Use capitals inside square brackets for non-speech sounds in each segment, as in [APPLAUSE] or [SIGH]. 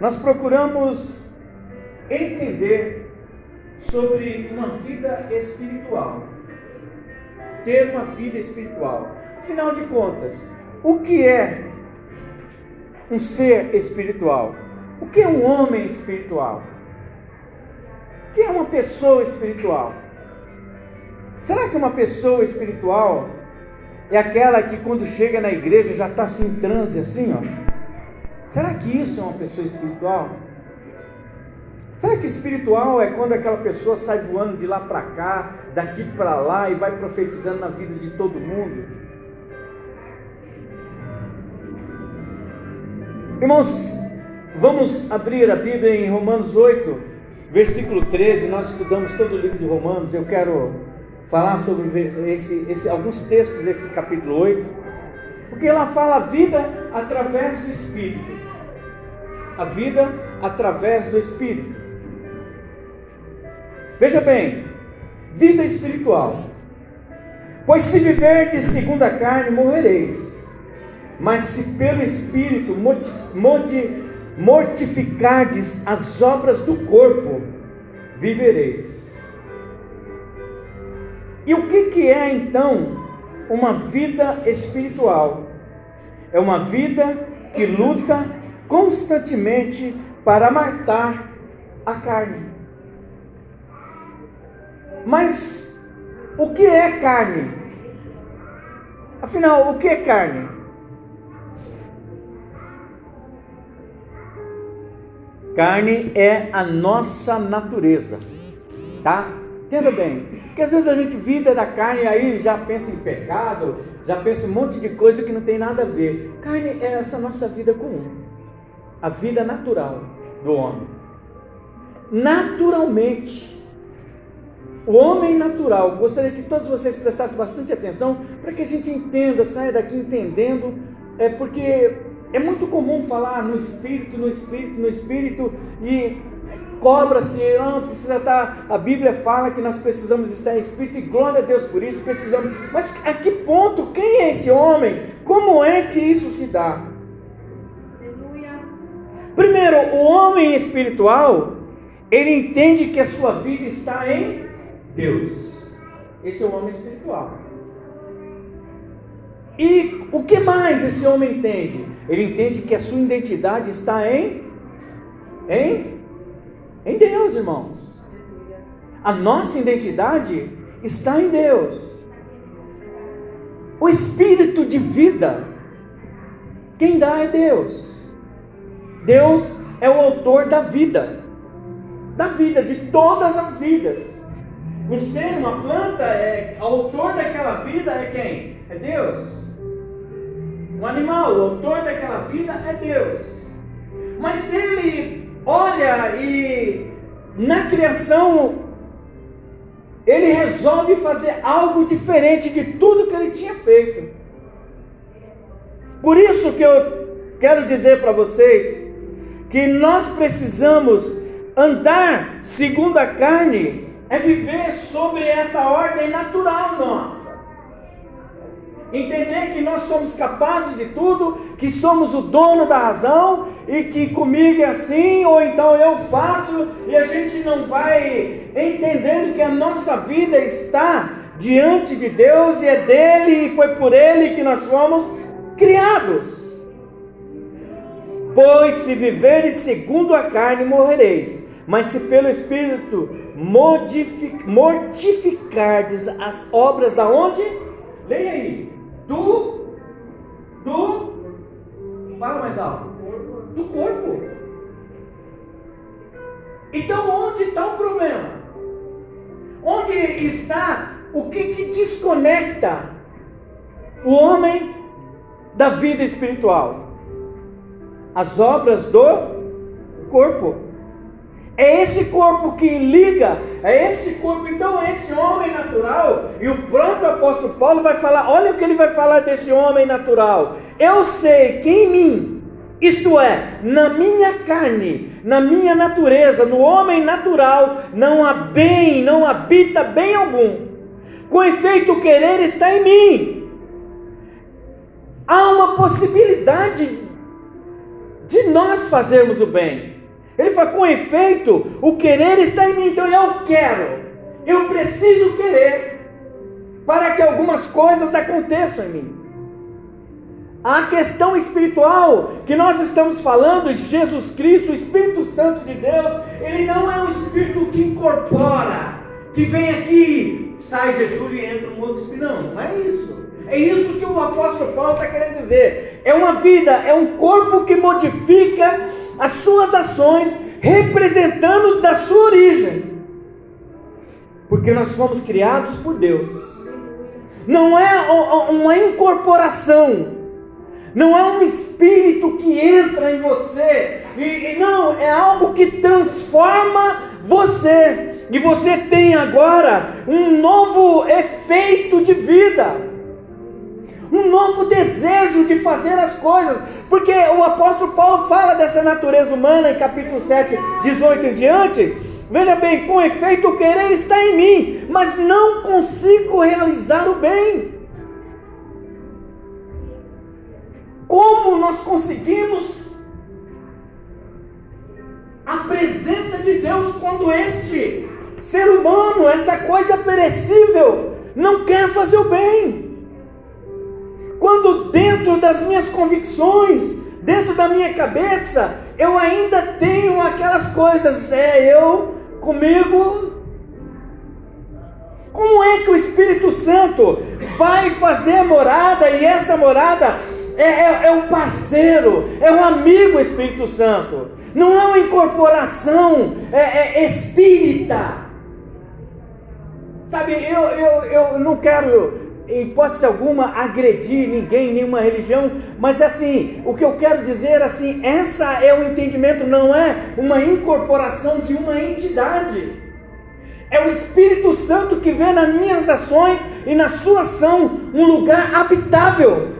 nós procuramos entender sobre uma vida espiritual. Ter uma vida espiritual. Afinal de contas, o que é um ser espiritual? O que é um homem espiritual? O que é uma pessoa espiritual? Será que uma pessoa espiritual é aquela que quando chega na igreja já está assim em transe assim, ó? Será que isso é uma pessoa espiritual? Será que espiritual é quando aquela pessoa sai voando de lá para cá, daqui para lá e vai profetizando na vida de todo mundo? Irmãos, vamos abrir a Bíblia em Romanos 8, versículo 13. Nós estudamos todo o livro de Romanos. Eu quero falar sobre esse, esse, alguns textos desse capítulo 8, porque ela fala a vida através do Espírito. A vida através do Espírito. Veja bem, vida espiritual. Pois se viverdes segundo a carne, morrereis. Mas se pelo Espírito mortificardes as obras do corpo, vivereis. E o que, que é então uma vida espiritual? É uma vida que luta constantemente para matar a carne. Mas o que é carne? Afinal, o que é carne? Carne é a nossa natureza, tá? Entenda bem, porque às vezes a gente vida da carne e aí já pensa em pecado, já pensa em um monte de coisa que não tem nada a ver. Carne é essa nossa vida comum, a vida natural do homem. Naturalmente, o homem natural, gostaria que todos vocês prestassem bastante atenção para que a gente entenda, saia daqui entendendo, é porque é muito comum falar no espírito, no espírito, no espírito e cobra-se, não precisa estar. A Bíblia fala que nós precisamos estar em espírito e glória a Deus por isso, precisamos. Mas a que ponto? Quem é esse homem? Como é que isso se dá? Primeiro, o homem espiritual, ele entende que a sua vida está em Deus. Esse é o homem espiritual. E o que mais esse homem entende? Ele entende que a sua identidade está em em em Deus, irmãos. A nossa identidade está em Deus. O espírito de vida quem dá é Deus. Deus é o autor da vida. Da vida de todas as vidas. Um ser, uma planta, é, autor daquela vida é quem? É Deus. Um animal, o autor daquela vida é Deus. Mas ele olha e na criação ele resolve fazer algo diferente de tudo que ele tinha feito. Por isso que eu quero dizer para vocês que nós precisamos andar segundo a carne é viver sobre essa ordem natural nossa. Entender que nós somos capazes de tudo, que somos o dono da razão e que comigo é assim, ou então eu faço e a gente não vai entendendo que a nossa vida está diante de Deus e é dele e foi por ele que nós fomos criados. Pois se viveres segundo a carne, morrereis. Mas se pelo Espírito mortificardes as obras da onde? Leia aí. Do. Do. Fala mais alto. Do corpo. Então onde está o problema? Onde está o que, que desconecta o homem da vida espiritual? As obras do corpo. É esse corpo que liga, é esse corpo, então esse homem natural. E o próprio apóstolo Paulo vai falar: olha o que ele vai falar desse homem natural. Eu sei que em mim, isto é, na minha carne, na minha natureza, no homem natural, não há bem, não habita bem algum. Com efeito, o querer está em mim. Há uma possibilidade de nós fazermos o bem. Ele fala, com efeito, o querer está em mim, então eu quero, eu preciso querer, para que algumas coisas aconteçam em mim. A questão espiritual que nós estamos falando, Jesus Cristo, o Espírito Santo de Deus, ele não é um espírito que incorpora, que vem aqui, sai Jesus e entra um outro espírito. Não, não é isso. É isso que o apóstolo Paulo está querendo dizer. É uma vida, é um corpo que modifica as suas ações, representando da sua origem. Porque nós fomos criados por Deus. Não é uma incorporação, não é um espírito que entra em você, e, e não, é algo que transforma você, e você tem agora um novo efeito de vida um novo desejo de fazer as coisas, porque o apóstolo Paulo fala dessa natureza humana em capítulo 7, 18 em diante. Veja bem, com efeito o querer está em mim, mas não consigo realizar o bem. Como nós conseguimos a presença de Deus quando este ser humano, essa coisa perecível, não quer fazer o bem? Quando dentro das minhas convicções, dentro da minha cabeça, eu ainda tenho aquelas coisas, é eu comigo. Como é que o Espírito Santo vai fazer morada e essa morada é, é, é o parceiro, é o amigo Espírito Santo, não é uma incorporação é, é espírita. Sabe, eu, eu, eu não quero em hipótese alguma agredir ninguém, nenhuma religião, mas assim, o que eu quero dizer assim, essa é o entendimento, não é uma incorporação de uma entidade. É o Espírito Santo que vê nas minhas ações e na sua ação um lugar habitável.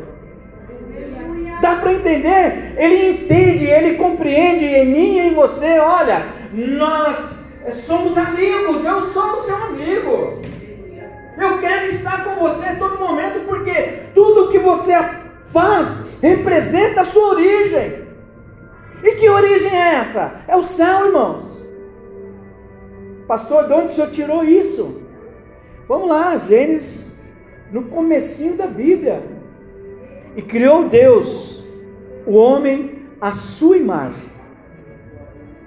Dá para entender? Ele entende, ele compreende em mim e em você. Olha, nós somos amigos, eu sou o seu amigo. Eu quero estar com você todo momento, porque tudo que você faz representa a sua origem. E que origem é essa? É o céu, irmãos. Pastor, de onde o senhor tirou isso? Vamos lá, Gênesis, no comecinho da Bíblia. E criou Deus, o homem, a sua imagem.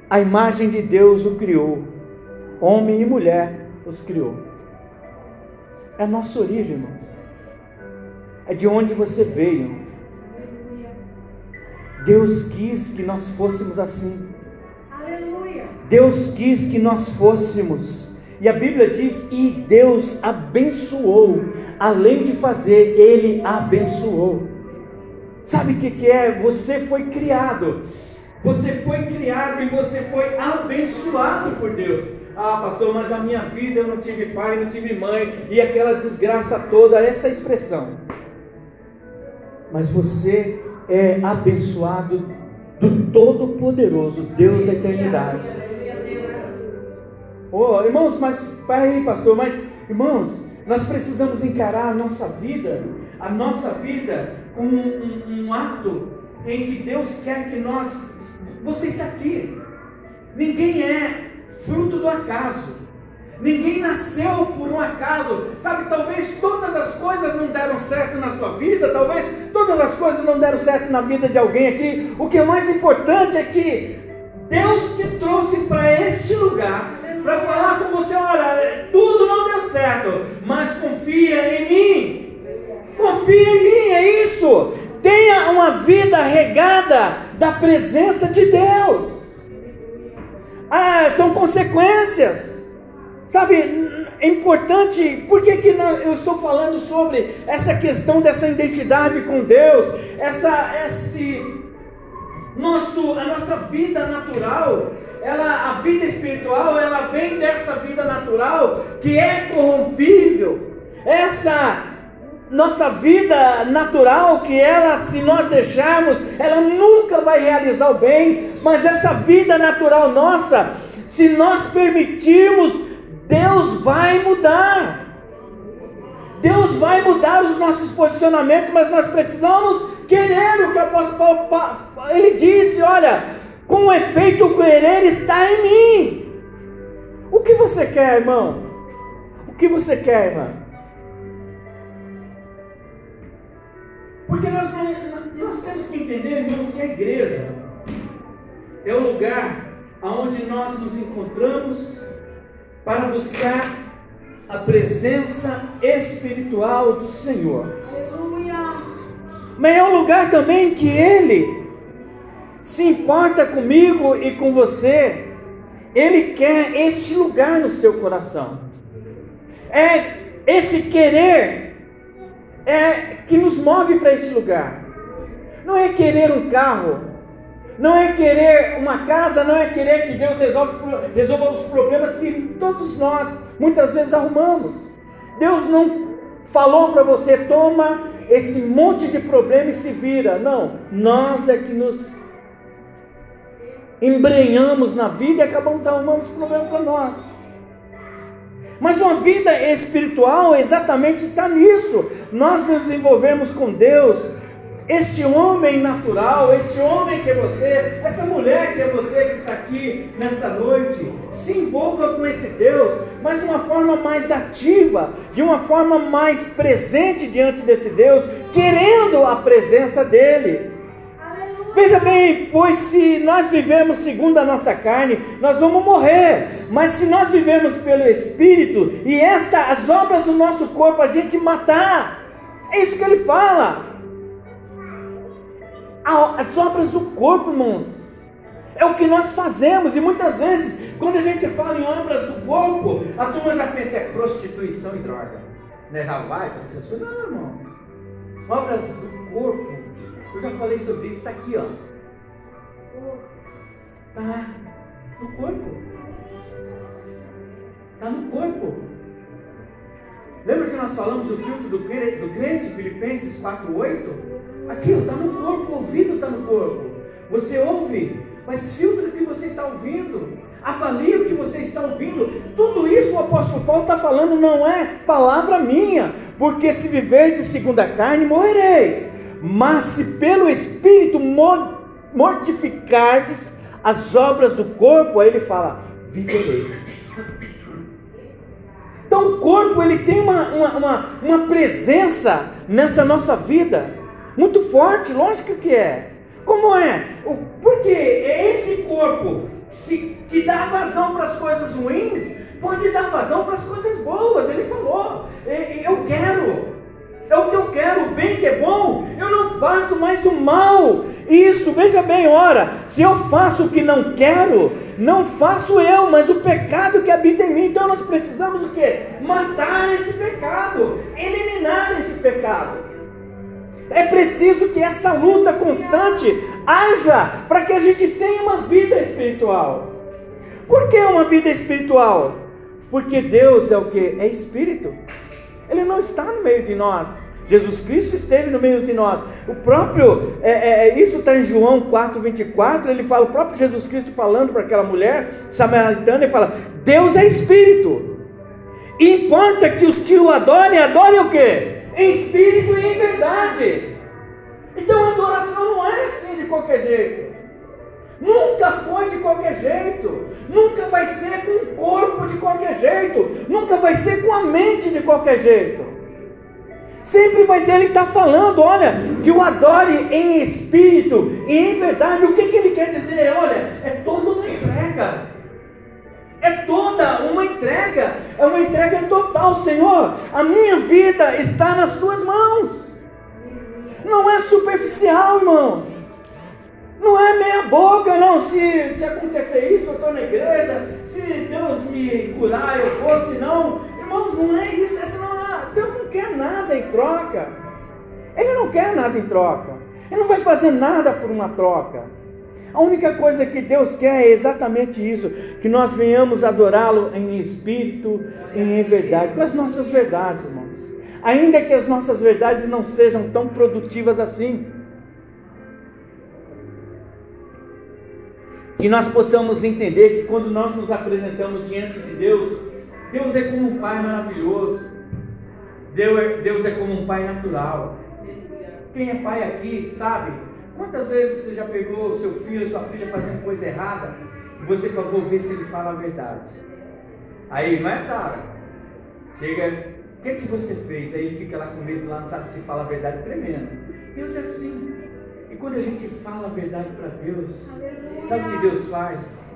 A imagem de Deus o criou. Homem e mulher os criou. É a nossa origem, irmãos. É de onde você veio. Deus quis que nós fôssemos assim. Aleluia. Deus quis que nós fôssemos. E a Bíblia diz: e Deus abençoou. Além de fazer, Ele abençoou. Sabe o que, que é? Você foi criado. Você foi criado e você foi abençoado por Deus. Ah, pastor, mas a minha vida eu não tive pai, não tive mãe, e aquela desgraça toda, essa expressão. Mas você é abençoado do Todo-Poderoso, Deus da eternidade. Oh, irmãos, mas peraí, pastor, mas irmãos, nós precisamos encarar a nossa vida, a nossa vida, como um, um, um ato em que Deus quer que nós. Você está aqui. Ninguém é do acaso. Ninguém nasceu por um acaso. Sabe, talvez todas as coisas não deram certo na sua vida, talvez todas as coisas não deram certo na vida de alguém aqui. O que é mais importante é que Deus te trouxe para este lugar para falar com você: olha, tudo não deu certo, mas confia em mim. Confia em mim, é isso. Tenha uma vida regada da presença de Deus. Ah, são consequências. Sabe, é importante, por que, que eu estou falando sobre essa questão dessa identidade com Deus, essa, esse nosso, a nossa vida natural, ela, a vida espiritual, ela vem dessa vida natural que é corrompível. Essa nossa vida natural, que ela, se nós deixarmos, ela nunca vai realizar o bem, mas essa vida natural nossa, se nós permitirmos, Deus vai mudar. Deus vai mudar os nossos posicionamentos, mas nós precisamos Querer o que o apóstolo Paulo ele disse, olha, com efeito o querer está em mim. O que você quer, irmão? O que você quer, irmã? Porque nós, nós temos que entender, irmãos, que a igreja é o lugar onde nós nos encontramos para buscar a presença espiritual do Senhor. Mas é um lugar também que Ele se importa comigo e com você. Ele quer este lugar no seu coração. É esse querer é que nos move para esse lugar. Não é querer um carro, não é querer uma casa, não é querer que Deus resolva, resolva os problemas que todos nós muitas vezes arrumamos. Deus não falou para você, toma esse monte de problema e se vira. Não, nós é que nos embrenhamos na vida e acabamos arrumando os problemas para nós. Mas uma vida espiritual exatamente está nisso. Nós nos envolvemos com Deus este homem natural, este homem que é você, essa mulher que é você que está aqui nesta noite, se envolva com esse Deus, mas de uma forma mais ativa, de uma forma mais presente diante desse Deus, querendo a presença dEle. Veja bem, pois se nós vivemos segundo a nossa carne, nós vamos morrer. Mas se nós vivemos pelo Espírito, e esta, as obras do nosso corpo, a gente matar. É isso que ele fala as obras do corpo, irmãos. É o que nós fazemos, e muitas vezes, quando a gente fala em obras do corpo, a turma já pensa é prostituição e droga. Né? Já vai para essas coisas. Não, irmãos. Obras do corpo, eu já falei sobre isso, está aqui, ó. Está no corpo. Está no corpo. Lembra que nós falamos do filtro do crente, do crente Filipenses 4,8? Aquilo está no corpo, o ouvido está no corpo. Você ouve, mas filtra o que você está ouvindo. Avalie o que você está ouvindo. Tudo isso o apóstolo Paulo está falando não é palavra minha. Porque se viverdes segundo a carne, morrereis. Mas se pelo Espírito mortificardes as obras do corpo, aí ele fala, vivereis. Então o corpo ele tem uma, uma, uma, uma presença nessa nossa vida. Muito forte, lógico que é. Como é? Porque é esse corpo que dá vazão para as coisas ruins, pode dar vazão para as coisas boas. Ele falou: Eu quero, é o que eu quero, o bem que é bom, eu não faço mais o mal. Isso, veja bem, ora, se eu faço o que não quero, não faço eu, mas o pecado que habita em mim. Então nós precisamos o quê? Matar esse pecado, eliminar esse pecado. É preciso que essa luta constante haja para que a gente tenha uma vida espiritual. Por que uma vida espiritual? Porque Deus é o que? É espírito. Ele não está no meio de nós. Jesus Cristo esteve no meio de nós. O próprio, é, é, é isso está em João 4,24. Ele fala, o próprio Jesus Cristo falando para aquela mulher samaritana, ele fala: Deus é espírito. Importa que os que o adorem, adorem o quê? em espírito e em verdade. Então a adoração não é assim de qualquer jeito. Nunca foi de qualquer jeito. Nunca vai ser com o corpo de qualquer jeito. Nunca vai ser com a mente de qualquer jeito. Sempre vai ser, ele está falando, olha, que o adore em espírito e em verdade. O que, que ele quer dizer? Olha, é toda uma entrega. É toda uma entrega, é uma entrega total, Senhor. A minha vida está nas tuas mãos. Não é superficial, irmão. Não é meia boca, não. Se, se acontecer isso, eu estou na igreja. Se Deus me curar, eu vou. Se não, irmãos, não é isso. Essa não é, Deus não quer nada em troca. Ele não quer nada em troca. Ele não vai fazer nada por uma troca. A única coisa que Deus quer é exatamente isso: que nós venhamos adorá-lo em espírito e em verdade, com as nossas verdades, irmãos. Ainda que as nossas verdades não sejam tão produtivas assim. Que nós possamos entender que quando nós nos apresentamos diante de Deus, Deus é como um Pai maravilhoso. Deus é, Deus é como um Pai natural. Quem é pai aqui sabe quantas vezes você já pegou seu filho, sua filha fazendo coisa errada e você falou, ver se ele fala a verdade. Aí, não é Sara? Chega, o que, é que você fez? Aí fica lá com medo, lá não sabe se fala a verdade, tremendo. Deus é assim. E quando a gente fala a verdade para Deus, sabe o que Deus faz?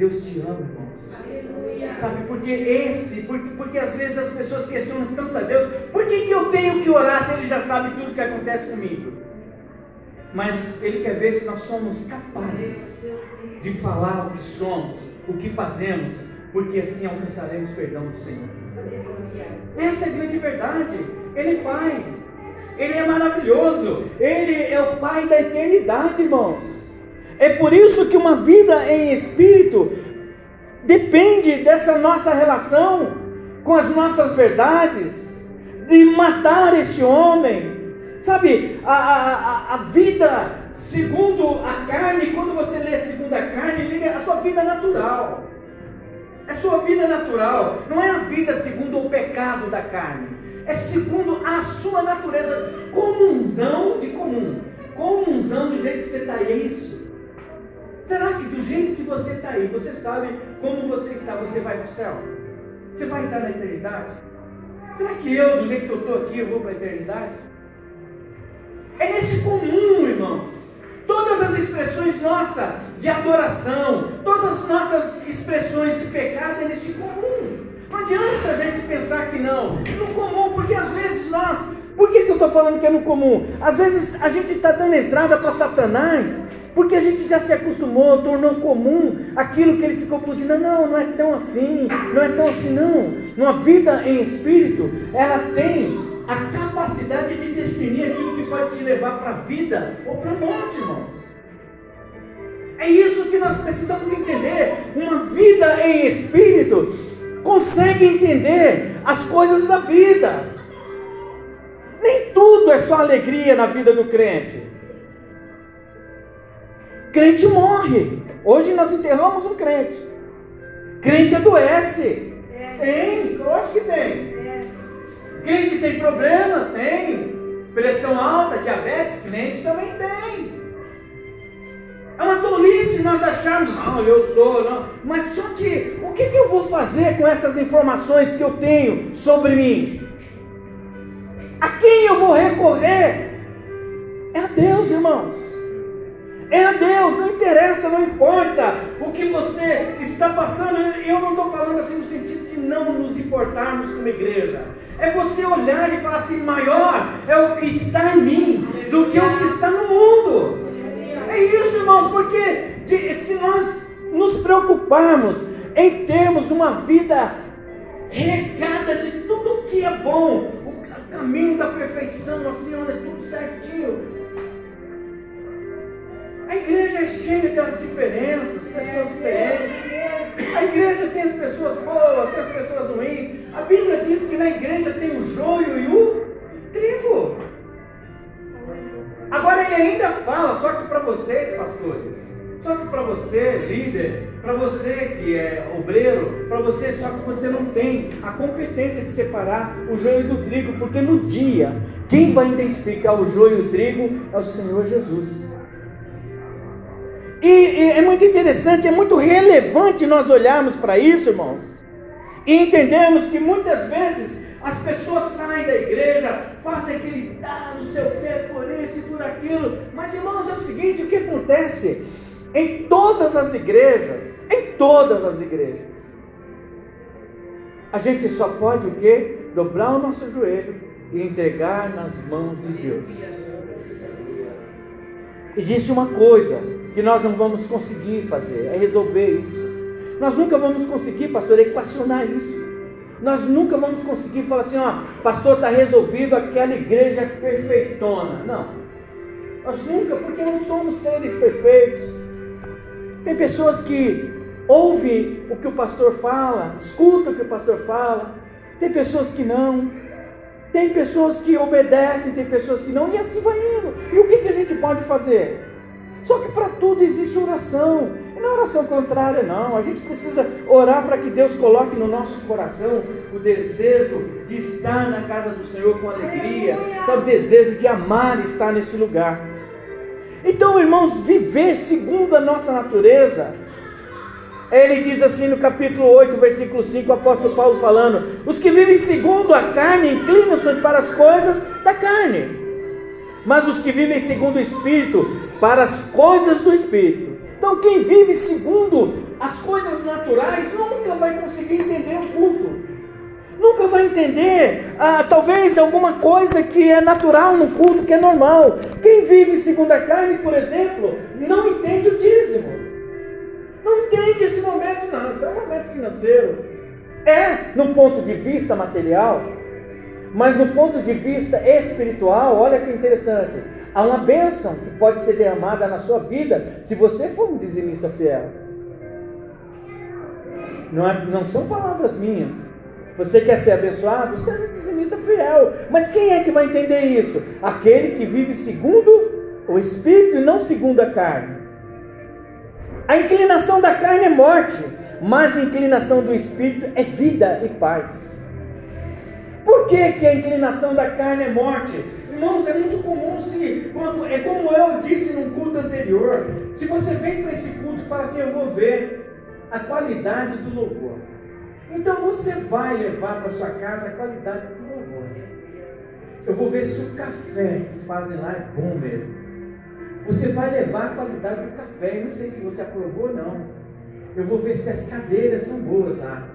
Deus te ama, irmãos. Aleluia. Sabe, porque esse, porque, porque às vezes as pessoas questionam tanto a Deus, por que, que eu tenho que orar se Ele já sabe tudo o que acontece comigo? Mas Ele quer ver se nós somos capazes de falar o que somos, o que fazemos, porque assim alcançaremos perdão do Senhor. Essa é a grande verdade. Ele é Pai. Ele é maravilhoso. Ele é o Pai da eternidade, irmãos. É por isso que uma vida em espírito depende dessa nossa relação com as nossas verdades, de matar este homem. Sabe, a, a, a vida segundo a carne, quando você lê segundo a carne, liga a sua vida natural. É sua vida natural, não é a vida segundo o pecado da carne, é segundo a sua natureza, comunzão de comum, comunzão do jeito que você está é isso. Será que do jeito que você está aí, você sabe como você está, você vai para o céu? Você vai entrar na eternidade? Será que eu, do jeito que eu estou aqui, eu vou para a eternidade? É nesse comum, irmãos. Todas as expressões nossas de adoração, todas as nossas expressões de pecado é nesse comum. Não adianta a gente pensar que não. No comum, porque às vezes nós. Por que, que eu estou falando que é no comum? Às vezes a gente está dando entrada para Satanás porque a gente já se acostumou, tornou comum aquilo que ele ficou cozinhando. Não, não é tão assim, não é tão assim, não. Uma vida em espírito, ela tem a capacidade de discernir aquilo que pode te levar para a vida ou para a morte, irmão. É isso que nós precisamos entender. Uma vida em espírito consegue entender as coisas da vida. Nem tudo é só alegria na vida do crente. Crente morre. Hoje nós enterramos um crente. Crente adoece. Tem, lógico que tem. Crente tem problemas? Tem. Pressão alta, diabetes, crente também tem. É uma tolice nós acharmos, não, eu sou, não. Mas só que, o que, que eu vou fazer com essas informações que eu tenho sobre mim? A quem eu vou recorrer? É a Deus, irmãos. É a Deus, não interessa, não importa o que você está passando. Eu não estou falando assim no sentido de não nos importarmos como igreja. É você olhar e falar assim: maior é o que está em mim do que o que está no mundo. É isso, irmãos, porque se nós nos preocuparmos em termos uma vida regada de tudo que é bom, o caminho da perfeição, assim, olha, tudo certinho a igreja é cheia daquelas diferenças, pessoas diferentes. A igreja tem as pessoas boas, tem as pessoas ruins. A Bíblia diz que na igreja tem o joio e o trigo. Agora ele ainda fala, só que para vocês, pastores, só que para você, líder, para você que é obreiro, para você, só que você não tem a competência de separar o joio do trigo, porque no dia, quem vai identificar o joio e o trigo é o Senhor Jesus. E, e é muito interessante, é muito relevante nós olharmos para isso, irmãos, e entendermos que muitas vezes as pessoas saem da igreja, fazem aquele, ah, não sei o que, por isso e por aquilo. Mas, irmãos, é o seguinte: o que acontece em todas as igrejas, em todas as igrejas, a gente só pode o quê? Dobrar o nosso joelho e entregar nas mãos de Deus. Existe uma coisa que nós não vamos conseguir fazer, é resolver isso. Nós nunca vamos conseguir, pastor, equacionar isso. Nós nunca vamos conseguir falar assim, ó, pastor, está resolvido aquela igreja perfeitona. Não. Nós nunca, porque não somos seres perfeitos. Tem pessoas que ouvem o que o pastor fala, escutam o que o pastor fala. Tem pessoas que não. Tem pessoas que obedecem, tem pessoas que não, e assim vai indo. E o que, que a gente pode fazer? Só que para tudo existe oração. E não é oração contrária, não. A gente precisa orar para que Deus coloque no nosso coração o desejo de estar na casa do Senhor com alegria, sabe, o desejo de amar estar nesse lugar. Então, irmãos, viver segundo a nossa natureza. Ele diz assim no capítulo 8, versículo 5, o apóstolo Paulo falando: Os que vivem segundo a carne inclinam-se para as coisas da carne, mas os que vivem segundo o Espírito para as coisas do Espírito. Então, quem vive segundo as coisas naturais nunca vai conseguir entender o culto. Nunca vai entender, ah, talvez, alguma coisa que é natural no culto, que é normal. Quem vive segundo a carne, por exemplo, não entende o dízimo. Não entende esse momento, não. Isso é um momento financeiro. É, no ponto de vista material, mas no ponto de vista espiritual, olha que interessante. Há uma bênção que pode ser derramada na sua vida se você for um dizimista fiel. Não, é, não são palavras minhas. Você quer ser abençoado? Você é um dizimista fiel. Mas quem é que vai entender isso? Aquele que vive segundo o Espírito e não segundo a carne. A inclinação da carne é morte, mas a inclinação do Espírito é vida e paz. Por que, que a inclinação da carne é morte? Irmãos, é muito comum se, quando, é como eu disse num culto anterior, se você vem para esse culto e fala assim, eu vou ver a qualidade do louvor. Então você vai levar para sua casa a qualidade do louvor. Eu vou ver se o café que fazem lá é bom mesmo. Você vai levar a qualidade do café. Eu não sei se você aprovou ou não. Eu vou ver se as cadeiras são boas lá.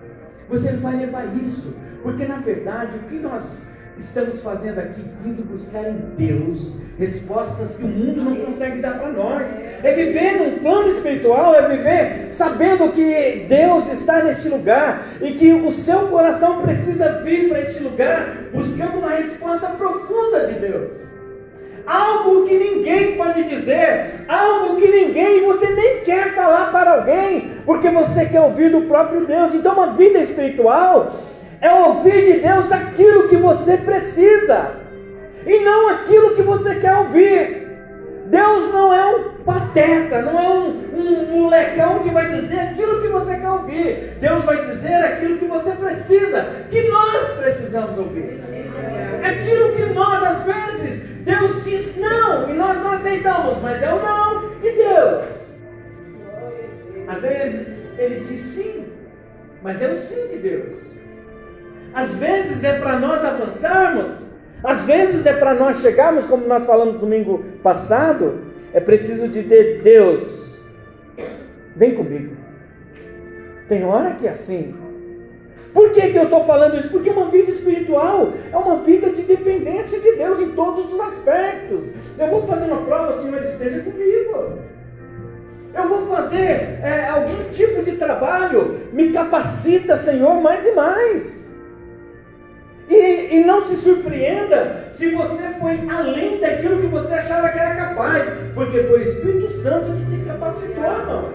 Você vai levar isso. Porque na verdade o que nós estamos fazendo aqui, vindo buscar em Deus respostas que o mundo não consegue dar para nós. É viver num plano espiritual, é viver sabendo que Deus está neste lugar e que o seu coração precisa vir para este lugar buscando uma resposta profunda de Deus. Algo que ninguém pode dizer, algo que ninguém, você nem quer falar para alguém, porque você quer ouvir do próprio Deus. Então, uma vida espiritual é ouvir de Deus aquilo que você precisa e não aquilo que você quer ouvir. Deus não é um pateta, não é um, um molecão que vai dizer aquilo que você quer ouvir. Deus vai dizer aquilo que você precisa, que nós precisamos ouvir. Aquilo que nós, às vezes, Deus diz não e nós não aceitamos, mas é o não de Deus. Às vezes ele diz sim, mas é o sim de Deus. Às vezes é para nós avançarmos, às vezes é para nós chegarmos, como nós falamos domingo passado, é preciso de Deus. Vem comigo. Tem hora que é assim. Por que, que eu estou falando isso? Porque uma vida espiritual é uma vida de dependência de Deus em todos os aspectos. Eu vou fazer uma prova, Senhor esteja comigo. Eu vou fazer é, algum tipo de trabalho, me capacita, Senhor, mais e mais. E, e não se surpreenda se você foi além daquilo que você achava que era capaz, porque foi o Espírito Santo que te capacitou, irmão.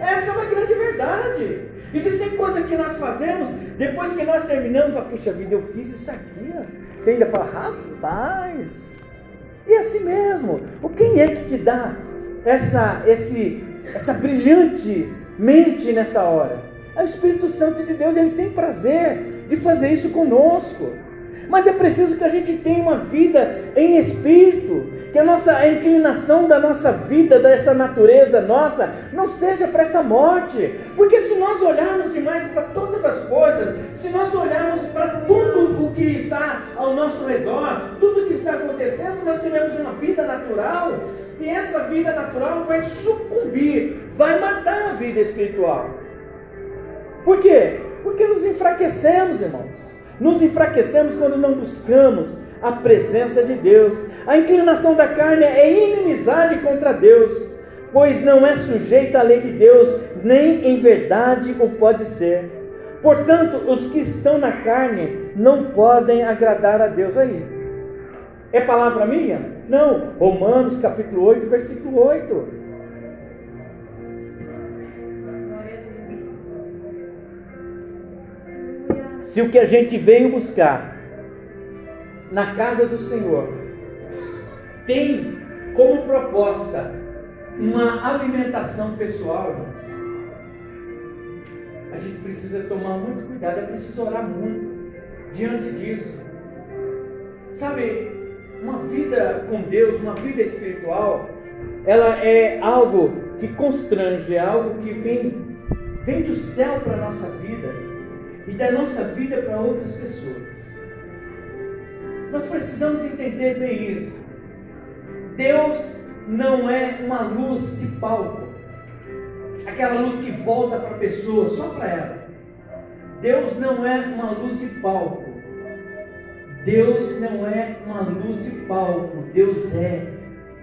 Essa é uma grande verdade. Existem coisas que nós fazemos, depois que nós terminamos, a puxa vida, eu fiz isso aqui. Você ainda fala, rapaz, e assim mesmo. O quem é que te dá essa, esse, essa brilhante mente nessa hora? É o Espírito Santo de Deus, ele tem prazer de fazer isso conosco. Mas é preciso que a gente tenha uma vida em espírito, que a nossa a inclinação da nossa vida, dessa natureza nossa, não seja para essa morte. Porque se nós olharmos demais para todas as coisas, se nós olharmos para tudo o que está ao nosso redor, tudo o que está acontecendo, nós teremos uma vida natural, e essa vida natural vai sucumbir, vai matar a vida espiritual. Por quê? Porque nos enfraquecemos, irmãos. Nos enfraquecemos quando não buscamos a presença de Deus. A inclinação da carne é inimizade contra Deus, pois não é sujeita à lei de Deus, nem em verdade o pode ser. Portanto, os que estão na carne não podem agradar a Deus. Aí, é palavra minha? Não. Romanos capítulo 8, versículo 8. se o que a gente veio buscar na casa do Senhor tem como proposta uma alimentação pessoal, a gente precisa tomar muito cuidado, é preciso orar muito diante disso. Sabe, uma vida com Deus, uma vida espiritual, ela é algo que constrange, é algo que vem, vem do céu para a nossa vida e da nossa vida para outras pessoas. Nós precisamos entender bem isso. Deus não é uma luz de palco, aquela luz que volta para a pessoa, só para ela. Deus não é uma luz de palco. Deus não é uma luz de palco. Deus é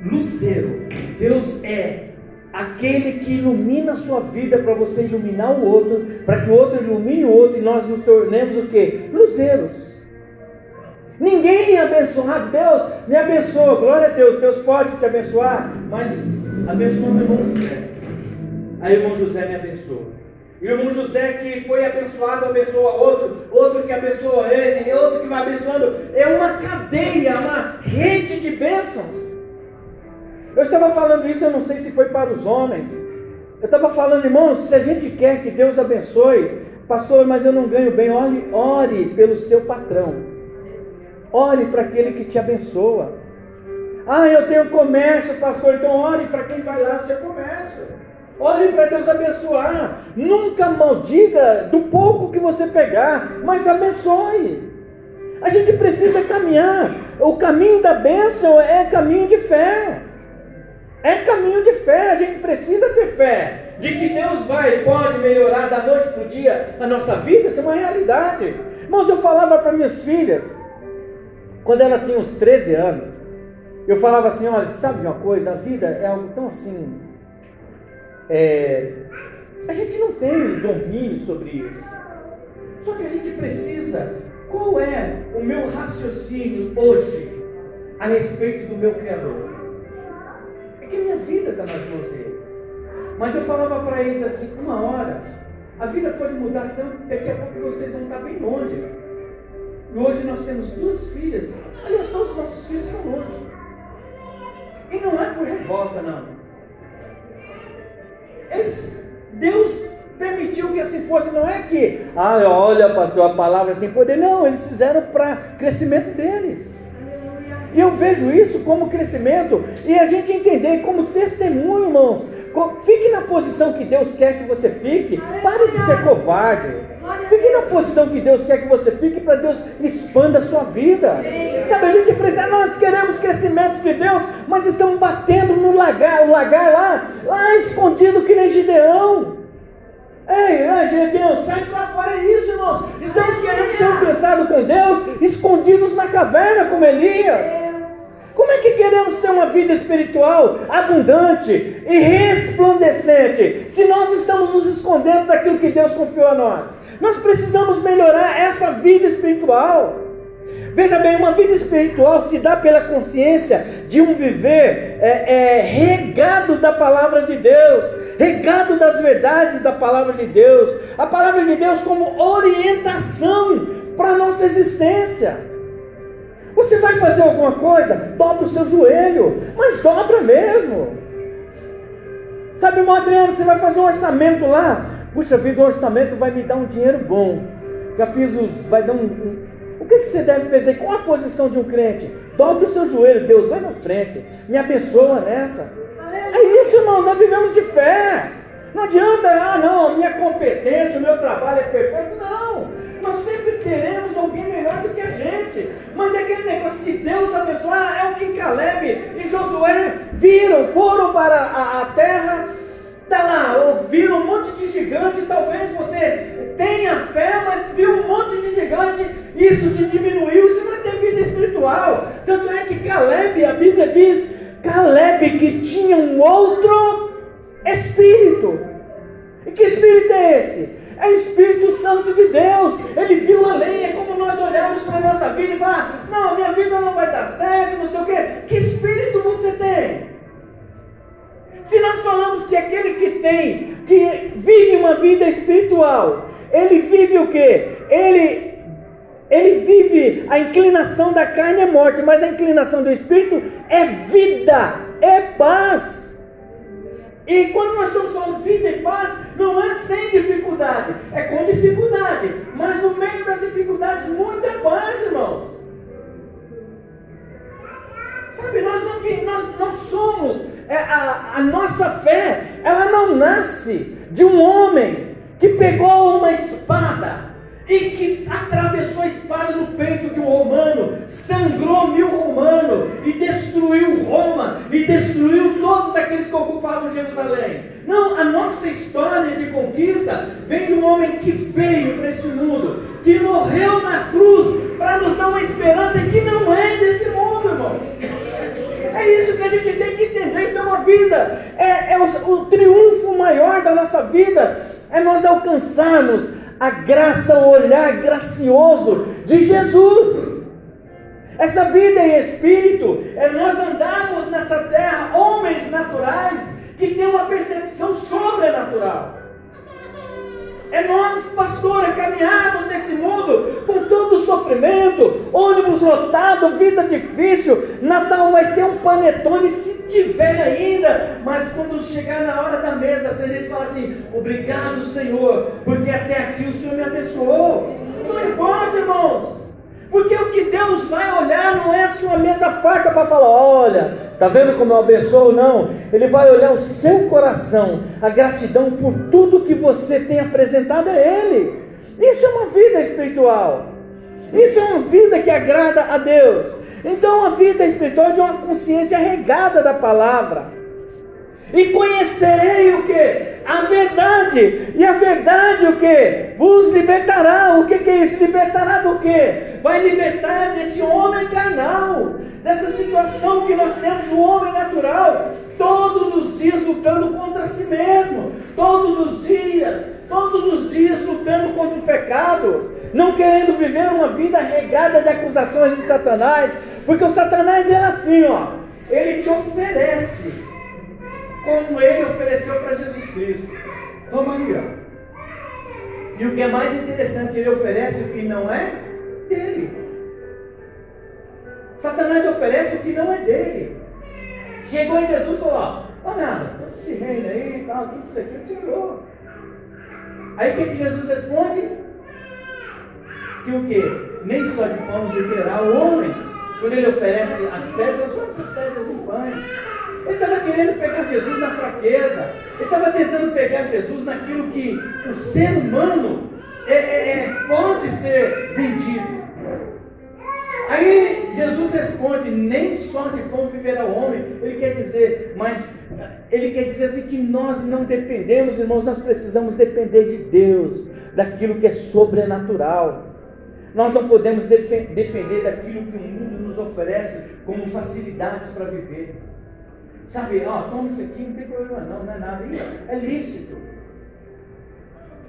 luzeiro. Deus é aquele que ilumina a sua vida para você iluminar o outro, para que o outro ilumine o outro e nós nos tornemos o que? Luzeiros. Ninguém é abençoado. Deus me abençoa. Glória a Deus. Deus pode te abençoar. Mas abençoa o irmão José. Aí o irmão José me abençoa. E o irmão José que foi abençoado abençoa outro, outro que abençoa ele, outro que vai abençoando. É uma cadeia, uma rede de bênçãos. Eu estava falando isso, eu não sei se foi para os homens. Eu estava falando, irmãos, se a gente quer que Deus abençoe, pastor, mas eu não ganho bem, ore, ore pelo seu patrão. Ore para aquele que te abençoa. Ah, eu tenho comércio, pastor, então ore para quem vai lá no seu comércio. Ore para Deus abençoar. Nunca maldiga do pouco que você pegar, mas abençoe. A gente precisa caminhar. O caminho da bênção é caminho de fé. É caminho de fé. A gente precisa ter fé de que Deus vai e pode melhorar da noite para o dia a nossa vida. Isso é uma realidade. Irmãos, eu falava para minhas filhas. Quando ela tinha uns 13 anos, eu falava assim: olha, sabe de uma coisa? A vida é algo tão assim. É, a gente não tem domínio sobre isso. Só que a gente precisa. Qual é o meu raciocínio hoje a respeito do meu Criador? É que a minha vida está nas mãos dele. Mas eu falava para eles assim: uma hora, a vida pode mudar tanto, daqui a pouco vocês vão estar bem longe. E hoje nós temos duas filhas. Aliás, todos os nossos filhos são longe. E não é por revolta, não. Eles, Deus permitiu que assim fosse. Não é que, ah, olha, pastor, a palavra tem poder. Não, eles fizeram para crescimento deles. E eu vejo isso como crescimento e a gente entender como testemunho, irmãos. Fique na posição que Deus quer que você fique. Pare de ser covarde. Fique na posição que Deus quer que você fique para Deus expanda a sua vida. Sabe, a gente precisa, nós queremos crescimento de Deus, mas estamos batendo no lagar, o lagar lá, lá escondido que nem Gideão. Ei, ei Gideão, sai para fora, é isso, irmãos. Estamos querendo ser alcançados com Deus, escondidos na caverna como Elias. É que queremos ter uma vida espiritual abundante e resplandecente se nós estamos nos escondendo daquilo que Deus confiou a nós? Nós precisamos melhorar essa vida espiritual. Veja bem, uma vida espiritual se dá pela consciência de um viver é, é, regado da palavra de Deus, regado das verdades da palavra de Deus, a palavra de Deus como orientação para a nossa existência. Você vai fazer alguma coisa? Dobra o seu joelho, mas dobra mesmo. Sabe, irmão Adriano, você vai fazer um orçamento lá, Puxa vida, o orçamento vai me dar um dinheiro bom. Já fiz os. Vai dar um. um o que, que você deve fazer? Qual a posição de um crente? Dobre o seu joelho, Deus vai na frente. Me abençoa nessa. É isso, irmão. Nós vivemos de fé. Não adianta, ah, não, a minha competência, o meu trabalho é perfeito. Não. Nós sempre teremos alguém melhor do que a gente. Mas é aquele negócio, se Deus abençoar, é o que Caleb e Josué viram, foram para a, a terra Está lá, ouviram um monte de gigante, talvez você tenha fé, mas viu um monte de gigante, isso te diminuiu, você vai ter vida espiritual. Tanto é que Caleb, a Bíblia diz, Caleb que tinha um outro espírito. E que espírito é esse? É o Espírito Santo de Deus. Ele viu a lei, é como nós olhamos para a nossa vida e falamos, não, minha vida não vai dar certo, não sei o quê. Que espírito você tem? Se nós falamos que aquele que tem, que vive uma vida espiritual, ele vive o que? Ele, ele vive a inclinação da carne é morte, mas a inclinação do espírito é vida, é paz. E quando nós estamos falando vida e paz, não é sem dificuldade, é com dificuldade. Mas no meio das dificuldades, muita paz, irmãos. Sabe, nós não, nós somos, é, a, a nossa fé, ela não nasce de um homem que pegou uma espada e que atravessou a espada no peito de um romano, sangrou mil romanos e destruiu Roma e destruiu todos aqueles que ocupavam Jerusalém. Não, a nossa história de conquista vem de um homem que veio para esse mundo, que morreu na cruz para nos dar uma esperança que não é desse mundo, irmão. É isso que a gente tem que entender. Então, a vida é, é o, o triunfo maior da nossa vida, é nós alcançarmos a graça, o olhar gracioso de Jesus. Essa vida em espírito é nós andarmos nessa terra, homens naturais, que têm uma percepção sobrenatural. É nós, pastor, caminharmos nesse mundo com todo o sofrimento, ônibus lotado, vida difícil. Natal vai ter um panetone se tiver ainda, mas quando chegar na hora da mesa, se a gente fala assim: Obrigado, Senhor, porque até aqui o Senhor me abençoou. Não importa, irmãos. Porque o que Deus vai olhar não é a sua mesa farta para falar, olha, tá vendo como eu abençoo? Não. Ele vai olhar o seu coração, a gratidão por tudo que você tem apresentado a Ele. Isso é uma vida espiritual. Isso é uma vida que agrada a Deus. Então a vida espiritual é de uma consciência regada da palavra. E conhecerei o que? A verdade. E a verdade o que? Vos libertará. O que, que é isso? Libertará do que? Vai libertar desse homem carnal, dessa situação que nós temos, o homem natural, todos os dias lutando contra si mesmo, todos os dias, todos os dias lutando contra o pecado, não querendo viver uma vida regada de acusações de Satanás, porque o Satanás é assim, ó, ele te oferece como ele ofereceu para Jesus Cristo. Toma aí, ó. E o que é mais interessante, ele oferece o que não é dele. Satanás oferece o que não é dele. Chegou em Jesus e falou: Ó, ó nada, todo esse reino aí e tal, tudo isso aqui tirou. Aí o que, que Jesus responde? Que o que? Nem só de pão viverá o homem. Quando ele oferece as pedras, quantas pedras em pães? Ele estava querendo pegar Jesus na fraqueza. Ele estava tentando pegar Jesus naquilo que o ser humano é, é, é, pode ser vendido. Aí Jesus responde: nem só de pão viverá o homem. Ele quer dizer, mas ele quer dizer assim que nós não dependemos, irmãos, nós precisamos depender de Deus, daquilo que é sobrenatural. Nós não podemos depender daquilo que o mundo nos oferece como facilidades para viver. Sabe, ó, toma isso aqui, não tem problema não, não é nada. É lícito.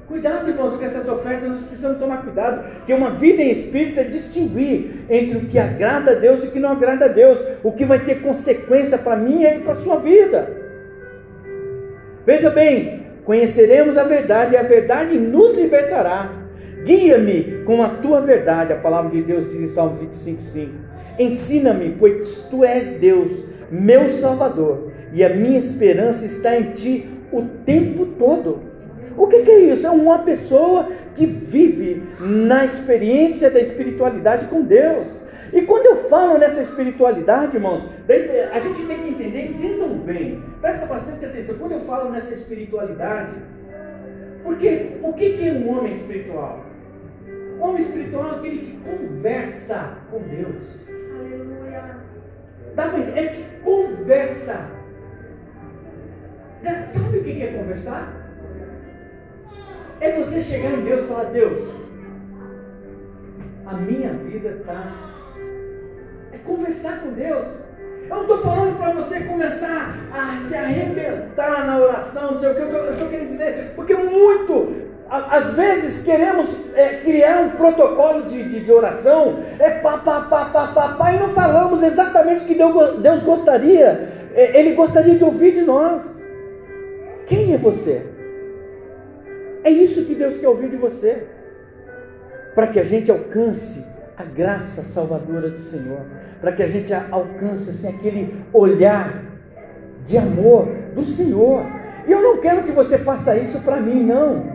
Cuidado, irmãos, com essas ofertas, nós precisamos tomar cuidado, porque uma vida em espírito é distinguir entre o que agrada a Deus e o que não agrada a Deus, o que vai ter consequência para mim e para a sua vida. Veja bem, conheceremos a verdade e a verdade nos libertará. Guia-me com a tua verdade, a palavra de Deus diz em Salmo 25,5. Ensina-me, pois tu és Deus meu Salvador, e a minha esperança está em Ti o tempo todo. O que, é isso? É uma pessoa que vive na experiência da espiritualidade com Deus. E quando eu falo nessa espiritualidade, irmãos, a gente tem que entender, entendam bem, presta bastante atenção. Quando eu falo nessa espiritualidade, porque o que é um homem espiritual? O homem espiritual é aquele que conversa com Deus. Dá para É que conversa. Sabe o que é conversar? É você chegar em Deus e falar, Deus, a minha vida está. É conversar com Deus. Eu não estou falando para você começar a se arrebentar na oração, não sei o que eu estou querendo dizer, porque muito às vezes queremos é, criar um protocolo de, de, de, oração, é pá, pá, pá, pá, pá, pá, e não falamos exatamente o que Deus, gostaria, é, Ele gostaria de ouvir de nós. Quem é você? É isso que Deus quer ouvir de você, para que a gente alcance a graça salvadora do Senhor, para que a gente alcance assim, aquele olhar de amor do Senhor E eu não quero que você faça isso para mim, não.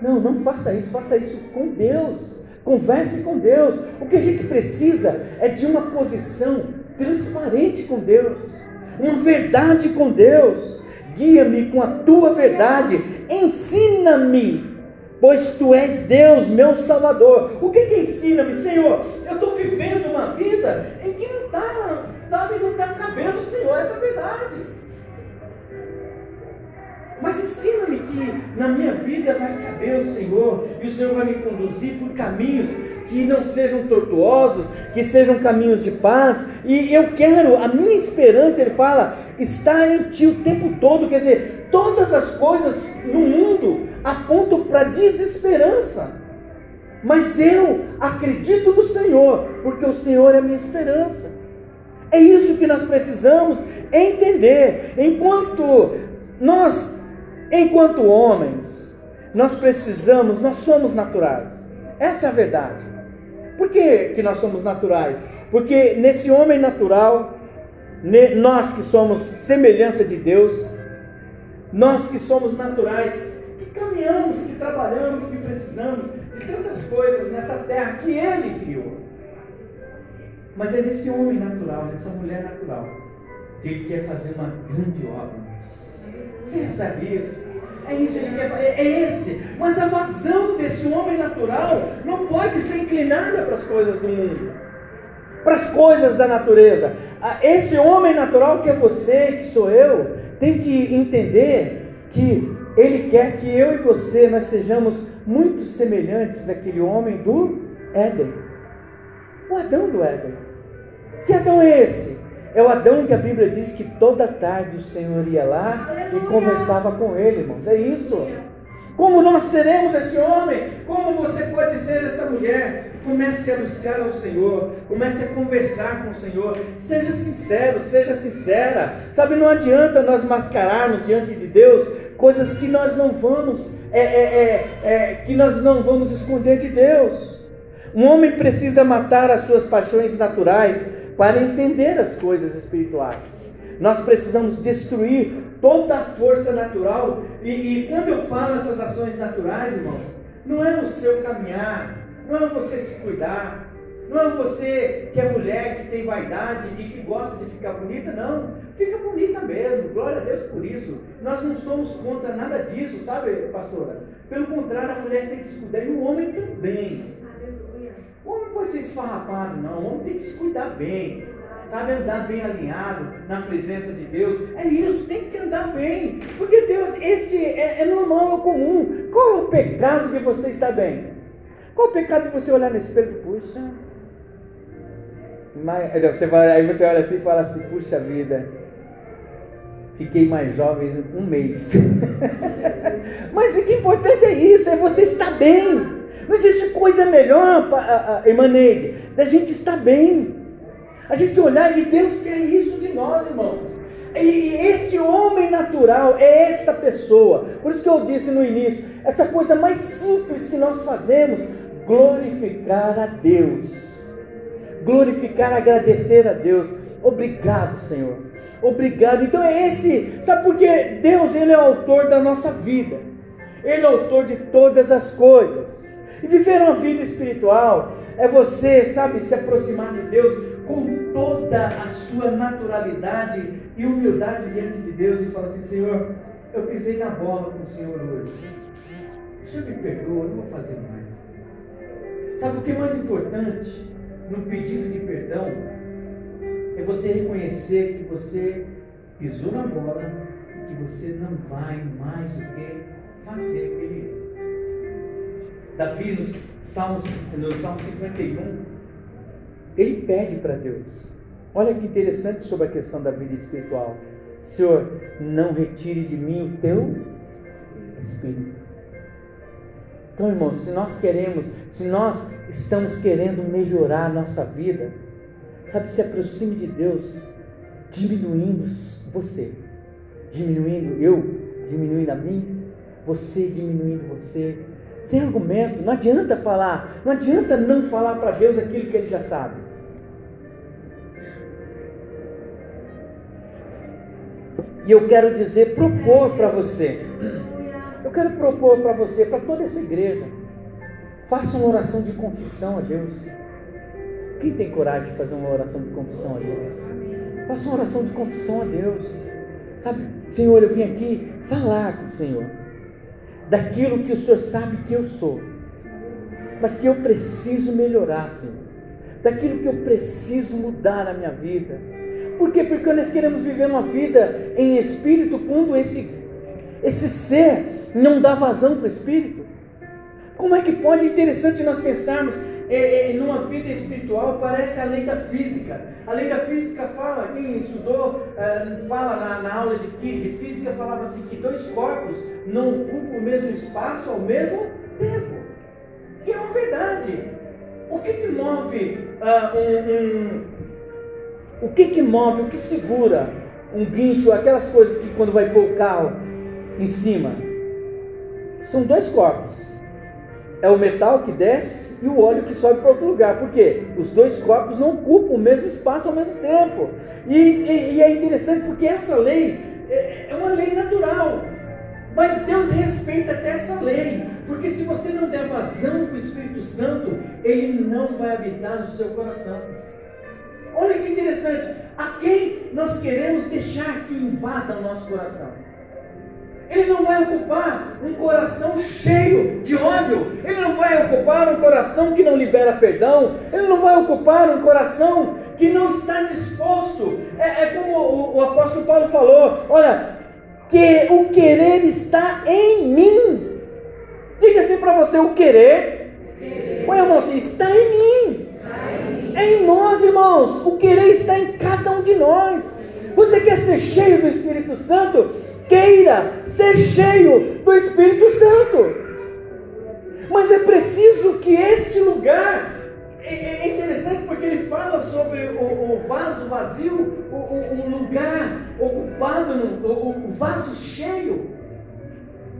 Não, não faça isso, faça isso com Deus. Converse com Deus. O que a gente precisa é de uma posição transparente com Deus, uma verdade com Deus. Guia-me com a tua verdade, ensina-me pois tu és Deus, meu Salvador. O que que ensina-me, Senhor? Eu estou vivendo uma vida em que não está, sabe, não está cabendo, Senhor, essa verdade. Mas ensina-me que na minha vida vai caber o Senhor, e o Senhor vai me conduzir por caminhos que não sejam tortuosos, que sejam caminhos de paz. E eu quero, a minha esperança, ele fala, está em ti o tempo todo. Quer dizer, todas as coisas no mundo apontam para desesperança. Mas eu acredito no Senhor, porque o Senhor é a minha esperança. É isso que nós precisamos entender. Enquanto nós, enquanto homens, nós precisamos, nós somos naturais. Essa é a verdade. Por que, que nós somos naturais? Porque nesse homem natural, nós que somos semelhança de Deus, nós que somos naturais, que caminhamos, que trabalhamos, que precisamos de tantas coisas nessa terra que Ele criou. Mas é nesse homem natural, nessa mulher natural, que Ele quer fazer uma grande obra. Você recebe isso? É isso, ele quer, é, é esse. Mas a vazão desse homem natural não pode ser inclinada para as coisas do mundo, para as coisas da natureza. Esse homem natural que é você, que sou eu, tem que entender que ele quer que eu e você nós sejamos muito semelhantes àquele homem do Éden. O Adão do Éden. Que Adão é esse? É o Adão que a Bíblia diz que toda tarde o Senhor ia lá Aleluia. e conversava com ele, irmãos. É isso. Como nós seremos esse homem? Como você pode ser esta mulher? Comece a buscar ao Senhor, comece a conversar com o Senhor. Seja sincero, seja sincera. Sabe, não adianta nós mascararmos diante de Deus coisas que nós não vamos, é, é, é, é que nós não vamos esconder de Deus. Um homem precisa matar as suas paixões naturais para entender as coisas espirituais. Nós precisamos destruir toda a força natural. E, e quando eu falo essas ações naturais, irmãos, não é no seu caminhar, não é você se cuidar, não é você que é mulher, que tem vaidade e que gosta de ficar bonita, não. Fica bonita mesmo, glória a Deus por isso. Nós não somos contra nada disso, sabe, pastora? Pelo contrário, a mulher tem que se cuidar e o homem também. O homem pode ser esfarrapado, não. O homem tem que se cuidar bem. Sabe, andar bem alinhado na presença de Deus. É isso, tem que andar bem. Porque Deus, este é, é normal, é comum. Qual é o pecado de você estar bem? Qual é o pecado de você olhar no espelho puxa? Mas, você vai, aí você olha assim e fala assim, puxa vida, fiquei mais jovem um mês. [LAUGHS] Mas o que é importante é isso, é você estar bem. Não existe coisa melhor, Emaneide, da gente estar bem. A gente olhar e Deus quer isso de nós, irmãos. E este homem natural é esta pessoa. Por isso que eu disse no início, essa coisa mais simples que nós fazemos, glorificar a Deus. Glorificar, agradecer a Deus. Obrigado, Senhor. Obrigado. Então é esse, sabe por quê? Deus, ele é o autor da nossa vida. Ele é o autor de todas as coisas. E viver uma vida espiritual é você, sabe, se aproximar de Deus com toda a sua naturalidade e humildade diante de Deus e falar assim: Senhor, eu pisei na bola com o Senhor hoje. O Senhor me perdoa, eu não vou fazer mais. Sabe o que é mais importante no pedido de perdão? É você reconhecer que você pisou na bola e que você não vai mais o que fazer aquele erro. Davi, nos Salmos, no Salmo 51, ele pede para Deus. Olha que interessante sobre a questão da vida espiritual. Senhor, não retire de mim o teu espírito. Então, irmãos, se nós queremos, se nós estamos querendo melhorar a nossa vida, sabe, se aproxime de Deus, diminuindo você, diminuindo eu, diminuindo a mim, você diminuindo você, sem argumento. Não adianta falar, não adianta não falar para Deus aquilo que Ele já sabe. E eu quero dizer, propor para você. Eu quero propor para você, para toda essa igreja. Faça uma oração de confissão a Deus. Quem tem coragem de fazer uma oração de confissão a Deus? Faça uma oração de confissão a Deus. Sabe, Senhor, eu vim aqui falar com o Senhor daquilo que o Senhor sabe que eu sou, mas que eu preciso melhorar, Senhor. Daquilo que eu preciso mudar na minha vida. Por quê? Porque nós queremos viver uma vida em espírito quando esse, esse ser não dá vazão para o espírito. Como é que pode? Interessante nós pensarmos é, é, numa vida espiritual, parece a lei da física. A lei da física fala, quem estudou, é, fala na, na aula de, de física, falava assim que dois corpos não ocupam o mesmo espaço ao mesmo tempo. E é uma verdade. O que, que move uh, um, um, O que, que move, o que segura um guincho, aquelas coisas que quando vai pôr o carro em cima? São dois corpos. É o metal que desce e o óleo que sobe para outro lugar. Por quê? Os dois corpos não ocupam o mesmo espaço ao mesmo tempo. E, e, e é interessante porque essa lei é, é uma lei natural. Mas Deus respeita até essa lei, porque se você não der vazão para o Espírito Santo, ele não vai habitar no seu coração. Olha que interessante, a quem nós queremos deixar que invada o nosso coração? Ele não vai ocupar um coração cheio de ódio. Ele não vai ocupar um coração que não libera perdão. Ele não vai ocupar um coração que não está disposto. É, é como o, o apóstolo Paulo falou: olha, que o querer está em mim. Diga assim para você: o querer, põe a mão assim, está em mim. Em nós, irmãos. O querer está em cada um de nós. Você quer ser cheio do Espírito Santo? Queira ser cheio do Espírito Santo. Mas é preciso que este lugar. É, é interessante porque ele fala sobre o, vaso vazio, o, lugar ocupado, o, vaso cheio.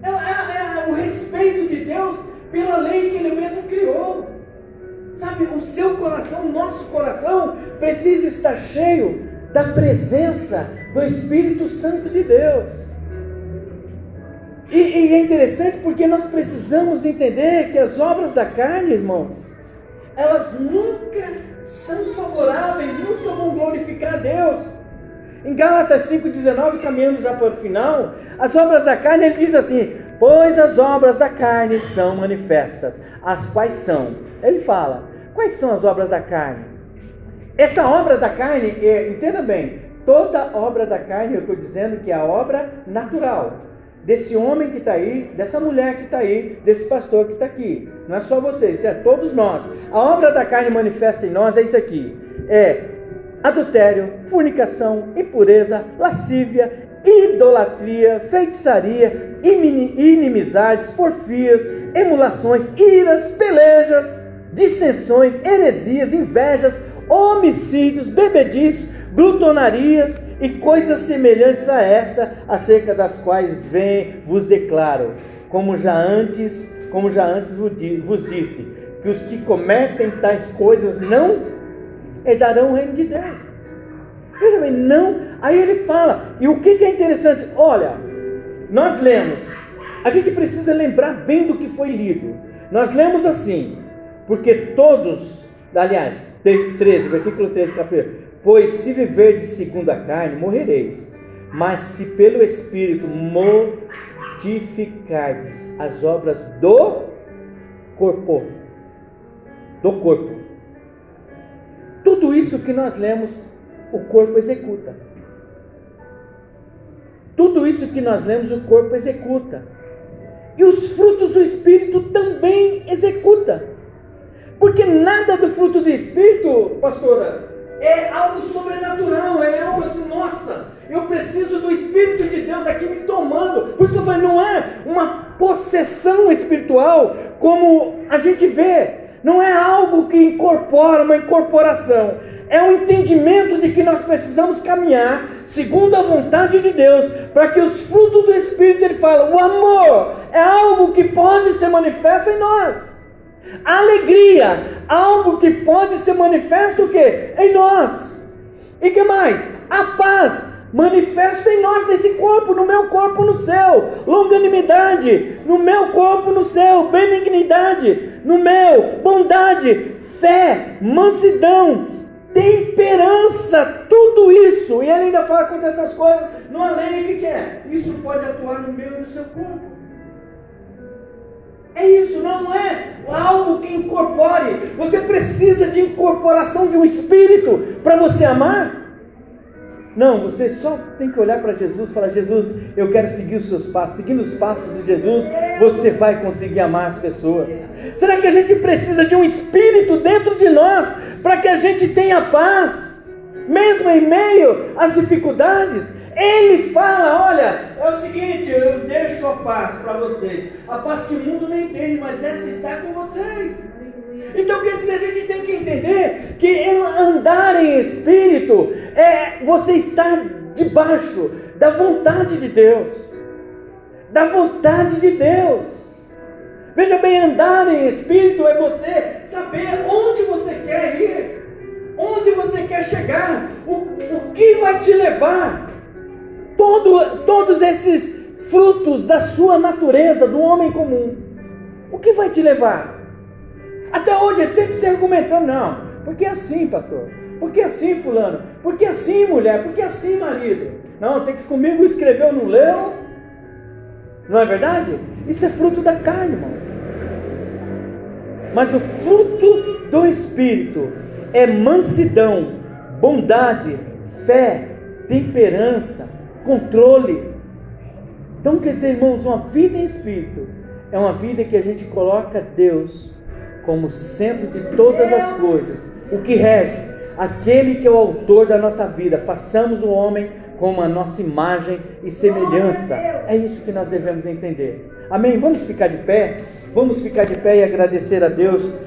É, é, é o respeito de Deus pela lei que Ele mesmo criou. Sabe, o seu coração, o nosso coração, precisa estar cheio da presença do Espírito Santo de Deus. E, e, é interessante porque nós precisamos entender que as obras da carne, irmãos, elas nunca são favoráveis, nunca vão glorificar a Deus. Em Gálatas 5,19, caminhando já para o final, as obras da carne, ele diz assim: Pois as obras da carne são manifestas, as quais são. Ele fala: Quais são as obras da carne? Essa obra da carne, é, entenda bem, toda obra da carne, eu estou dizendo que é a obra natural desse homem que está aí, dessa mulher que está aí, desse pastor que está aqui. Não é só vocês, é todos nós. A obra da carne manifesta em nós é isso aqui: é adultério, fornicação, impureza, lascívia, idolatria, feitiçaria, inimizades, porfias, emulações, iras, pelejas, dissensões, heresias, invejas, homicídios, bebedices, glutonarias e coisas semelhantes a esta, acerca das quais vem, vos declaro, como já antes, como já antes vos disse, que os que cometem tais coisas não herdarão o reino de Deus. Veja bem, não. Aí ele fala, e o que, é interessante? Olha, nós lemos, a gente precisa lembrar bem do que foi lido. Nós lemos assim, porque todos, aliás, 13, versículo 13, capítulo. Pois se viverdes segundo a carne, morrereis. Mas se pelo Espírito mortificardes as obras do corpo, do corpo. Tudo isso que nós lemos, o corpo executa. Tudo isso que nós lemos, o corpo executa. E os frutos do Espírito também executa. Porque nada do fruto do Espírito, pastora, é algo sobrenatural, é algo assim, nossa, eu preciso do Espírito de Deus aqui me tomando. Por isso que eu falei, não é uma possessão espiritual como a gente vê, não é algo que incorpora uma incorporação, é um entendimento de que nós precisamos caminhar segundo a vontade de Deus, para que os frutos do Espírito, ele fala, o amor é algo que pode ser manifesto em nós. Alegria, algo que pode ser manifesto o quê? Em nós. E que mais? A paz, manifesto em nós nesse corpo, no meu corpo, no seu, longanimidade, no meu corpo, no seu, benignidade, no meu, bondade, fé, mansidão, temperança, tudo isso. E ele ainda fala com essas coisas, no além, o que, que é? Isso pode atuar no meu e no seu corpo. É isso, não é algo que incorpore. Você precisa de incorporação de um espírito para você amar. Não, você só tem que olhar para Jesus e falar: Jesus, eu quero seguir os seus passos. Seguindo os passos de Jesus, você vai conseguir amar as pessoas. Será que a gente precisa de um espírito dentro de nós para que a gente tenha paz, mesmo em meio às dificuldades? Ele fala: olha, é o seguinte, eu deixo a paz para vocês. A paz que o mundo não entende, mas essa está com vocês. Então quer dizer, a gente tem que entender que andar em espírito é você estar debaixo da vontade de Deus. Da vontade de Deus. Veja bem, andar em espírito é você saber onde você quer ir, onde você quer chegar, o, o que vai te levar. Todo, todos esses frutos da sua natureza, do homem comum. O que vai te levar? Até hoje sempre se argumentando, não. Porque assim, pastor? Por que assim, fulano? Por que assim, mulher? Por que assim, marido? Não, tem que comigo escreveu, não leu. Não é verdade? Isso é fruto da carne, irmão. Mas o fruto do Espírito é mansidão, bondade, fé, temperança, controle. Então, quer dizer, irmãos, uma vida em Espírito é uma vida que a gente coloca Deus como centro de todas as coisas, o que rege, aquele que é o autor da nossa vida. Façamos o homem como a nossa imagem e semelhança. É isso que nós devemos entender. Amém? Vamos ficar de pé? Vamos ficar de pé e agradecer a Deus